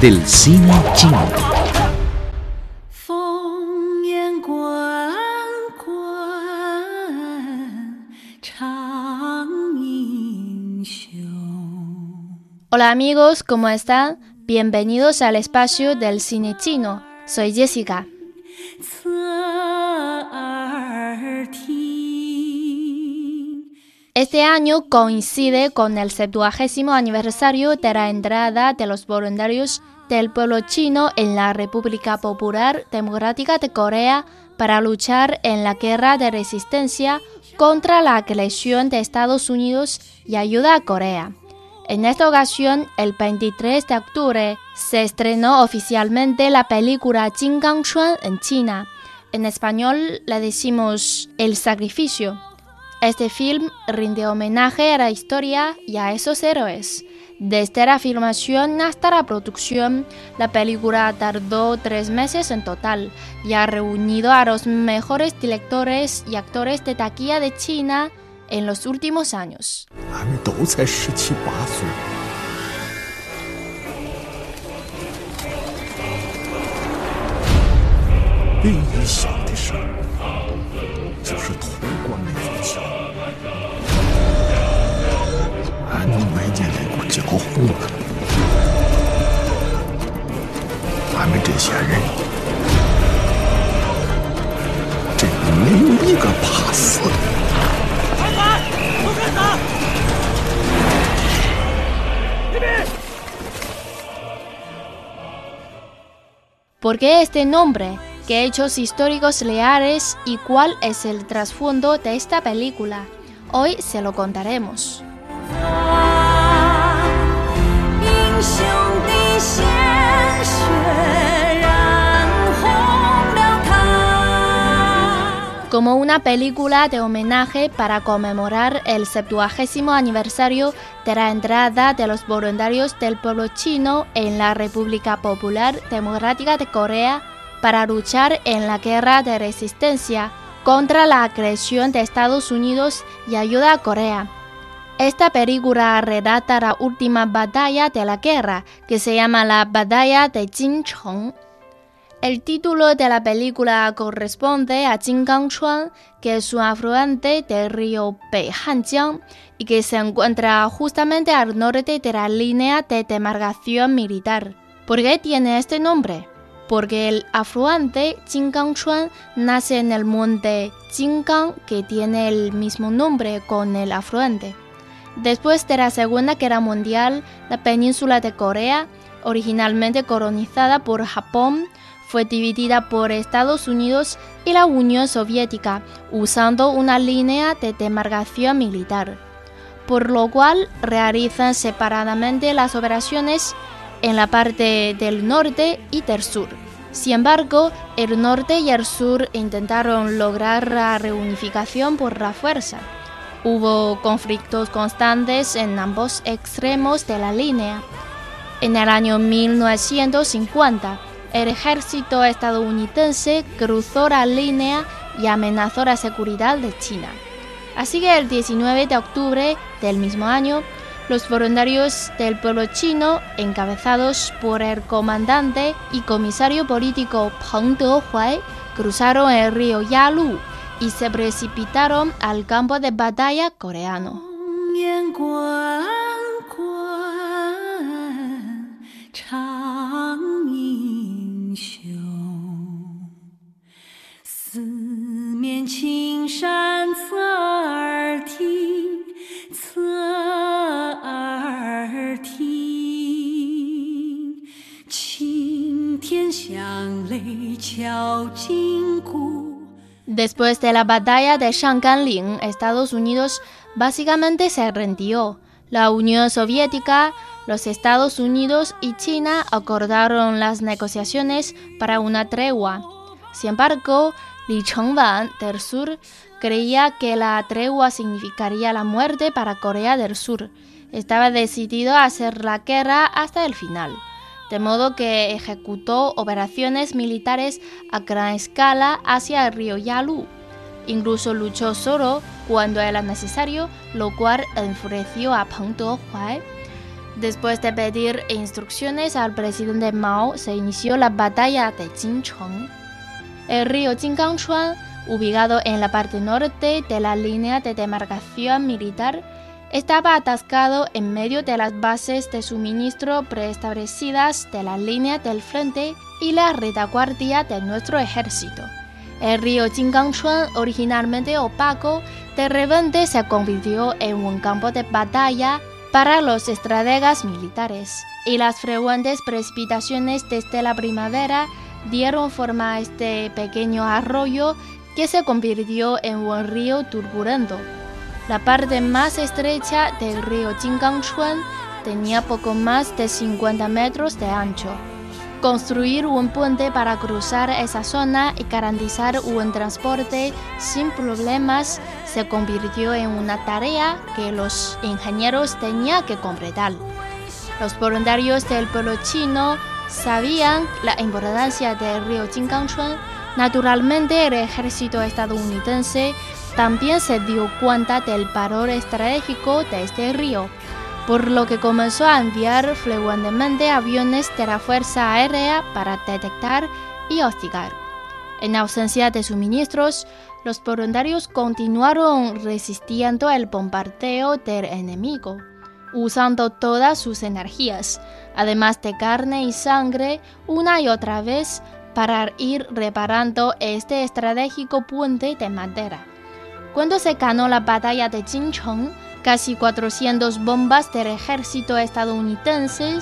Del cine chino. Hola amigos, ¿cómo están? Bienvenidos al espacio del cine chino. Soy Jessica. Este año coincide con el 70 aniversario de la entrada de los voluntarios del pueblo chino en la República Popular Democrática de Corea para luchar en la guerra de resistencia contra la agresión de Estados Unidos y ayuda a Corea. En esta ocasión, el 23 de octubre, se estrenó oficialmente la película Jin Gang en China. En español le decimos El Sacrificio. Este film rinde homenaje a la historia y a esos héroes. Desde la filmación hasta la producción, la película tardó tres meses en total y ha reunido a los mejores directores y actores de taquilla de China en los últimos años. 那股骄红了。俺们这些人，真没有一个怕死的。 ¿Por qué este nombre? ¿Qué hechos históricos leales y cuál es el trasfondo de esta película? Hoy se lo contaremos. Como una película de homenaje para conmemorar el 70 aniversario de la entrada de los voluntarios del pueblo chino en la República Popular Democrática de Corea para luchar en la guerra de resistencia contra la agresión de Estados Unidos y ayuda a Corea. Esta película relata la última batalla de la guerra, que se llama la Batalla de Jincheng. El título de la película corresponde a Jingangchuan, que es un afluente del río Beihanjiang y que se encuentra justamente al norte de la línea de demarcación militar. ¿Por qué tiene este nombre? Porque el afluente Jingangchuan nace en el monte Jingang, que tiene el mismo nombre con el afluente. Después de la Segunda Guerra Mundial, la península de Corea, originalmente colonizada por Japón, fue dividida por Estados Unidos y la Unión Soviética usando una línea de demarcación militar, por lo cual realizan separadamente las operaciones en la parte del norte y del sur. Sin embargo, el norte y el sur intentaron lograr la reunificación por la fuerza. Hubo conflictos constantes en ambos extremos de la línea. En el año 1950, el ejército estadounidense cruzó la línea y amenazó la seguridad de China. Así que el 19 de octubre del mismo año, los voluntarios del pueblo chino, encabezados por el comandante y comisario político Peng Dehuai, cruzaron el río Yalu y se precipitaron al campo de batalla coreano. Después de la batalla de Shanganling, Estados Unidos básicamente se rindió. La Unión Soviética, los Estados Unidos y China acordaron las negociaciones para una tregua. Sin embargo, Li Chengwan del Sur creía que la tregua significaría la muerte para Corea del Sur. Estaba decidido a hacer la guerra hasta el final. De modo que ejecutó operaciones militares a gran escala hacia el río Yalu. Incluso luchó solo cuando era necesario, lo cual enfureció a Peng Dehuai. Después de pedir instrucciones al presidente Mao, se inició la batalla de Jincheng. El río Jingangchuan, ubicado en la parte norte de la línea de demarcación militar, estaba atascado en medio de las bases de suministro preestablecidas de la línea del frente y la retaguardia de nuestro ejército. El río Jingangchuan, originalmente opaco, de repente se convirtió en un campo de batalla para los estrategas militares, y las frecuentes precipitaciones desde la primavera dieron forma a este pequeño arroyo que se convirtió en un río turbulento. La parte más estrecha del río Jingangchuan tenía poco más de 50 metros de ancho. Construir un puente para cruzar esa zona y garantizar un transporte sin problemas se convirtió en una tarea que los ingenieros tenían que completar. Los voluntarios del pueblo chino sabían la importancia del río Jingangchuan. Naturalmente, el ejército estadounidense también se dio cuenta del valor estratégico de este río por lo que comenzó a enviar frecuentemente aviones de la Fuerza Aérea para detectar y hostigar. En ausencia de suministros, los voluntarios continuaron resistiendo el bombardeo del enemigo, usando todas sus energías, además de carne y sangre, una y otra vez para ir reparando este estratégico puente de madera. Cuando se ganó la batalla de Jincheng, casi 400 bombas del ejército estadounidense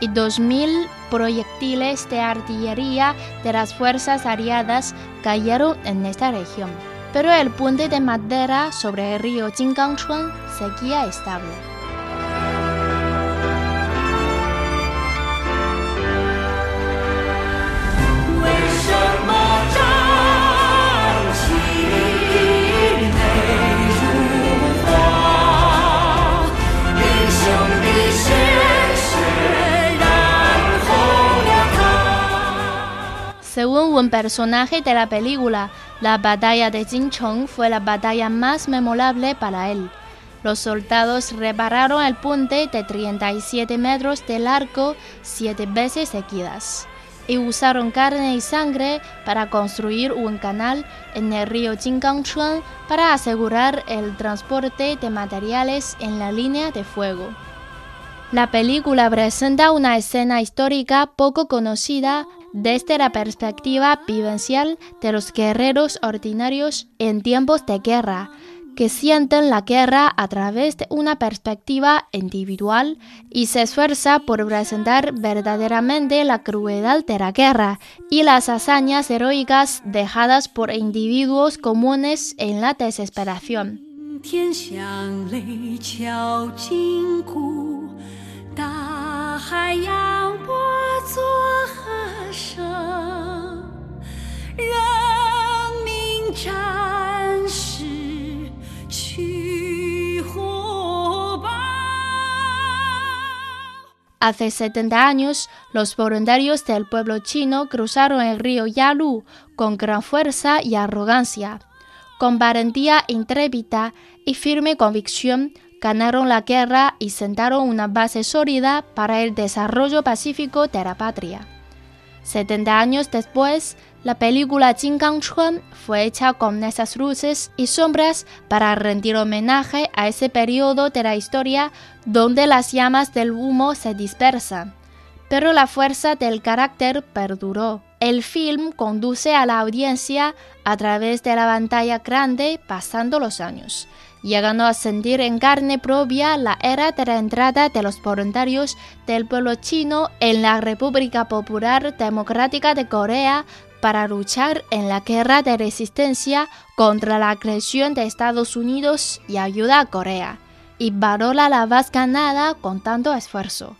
y 2.000 proyectiles de artillería de las fuerzas aliadas cayeron en esta región. Pero el puente de madera sobre el río Jingangchuan seguía estable. Según un personaje de la película, la batalla de Jincheng fue la batalla más memorable para él. Los soldados repararon el puente de 37 metros de largo siete veces seguidas y usaron carne y sangre para construir un canal en el río Jingangchuan para asegurar el transporte de materiales en la línea de fuego. La película presenta una escena histórica poco conocida desde la perspectiva vivencial de los guerreros ordinarios en tiempos de guerra, que sienten la guerra a través de una perspectiva individual y se esfuerza por presentar verdaderamente la crueldad de la guerra y las hazañas heroicas dejadas por individuos comunes en la desesperación. Hace 70 años, los voluntarios del pueblo chino cruzaron el río Yalu con gran fuerza y arrogancia. Con valentía intrépida y firme convicción, ganaron la guerra y sentaron una base sólida para el desarrollo pacífico de la patria. 70 años después, la película Chuan fue hecha con esas luces y sombras para rendir homenaje a ese periodo de la historia donde las llamas del humo se dispersan. Pero la fuerza del carácter perduró. El film conduce a la audiencia a través de la pantalla grande pasando los años llegando a sentir en carne propia la era de la entrada de los voluntarios del pueblo chino en la República Popular Democrática de Corea para luchar en la guerra de resistencia contra la agresión de Estados Unidos y ayuda a Corea, y valora la paz ganada con tanto esfuerzo.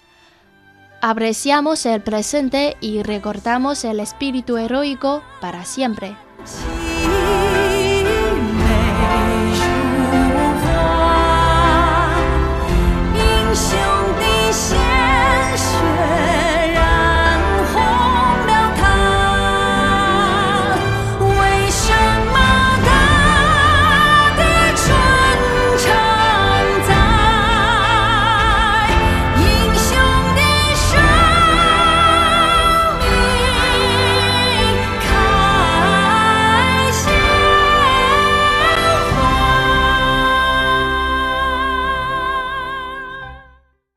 Apreciamos el presente y recordamos el espíritu heroico para siempre.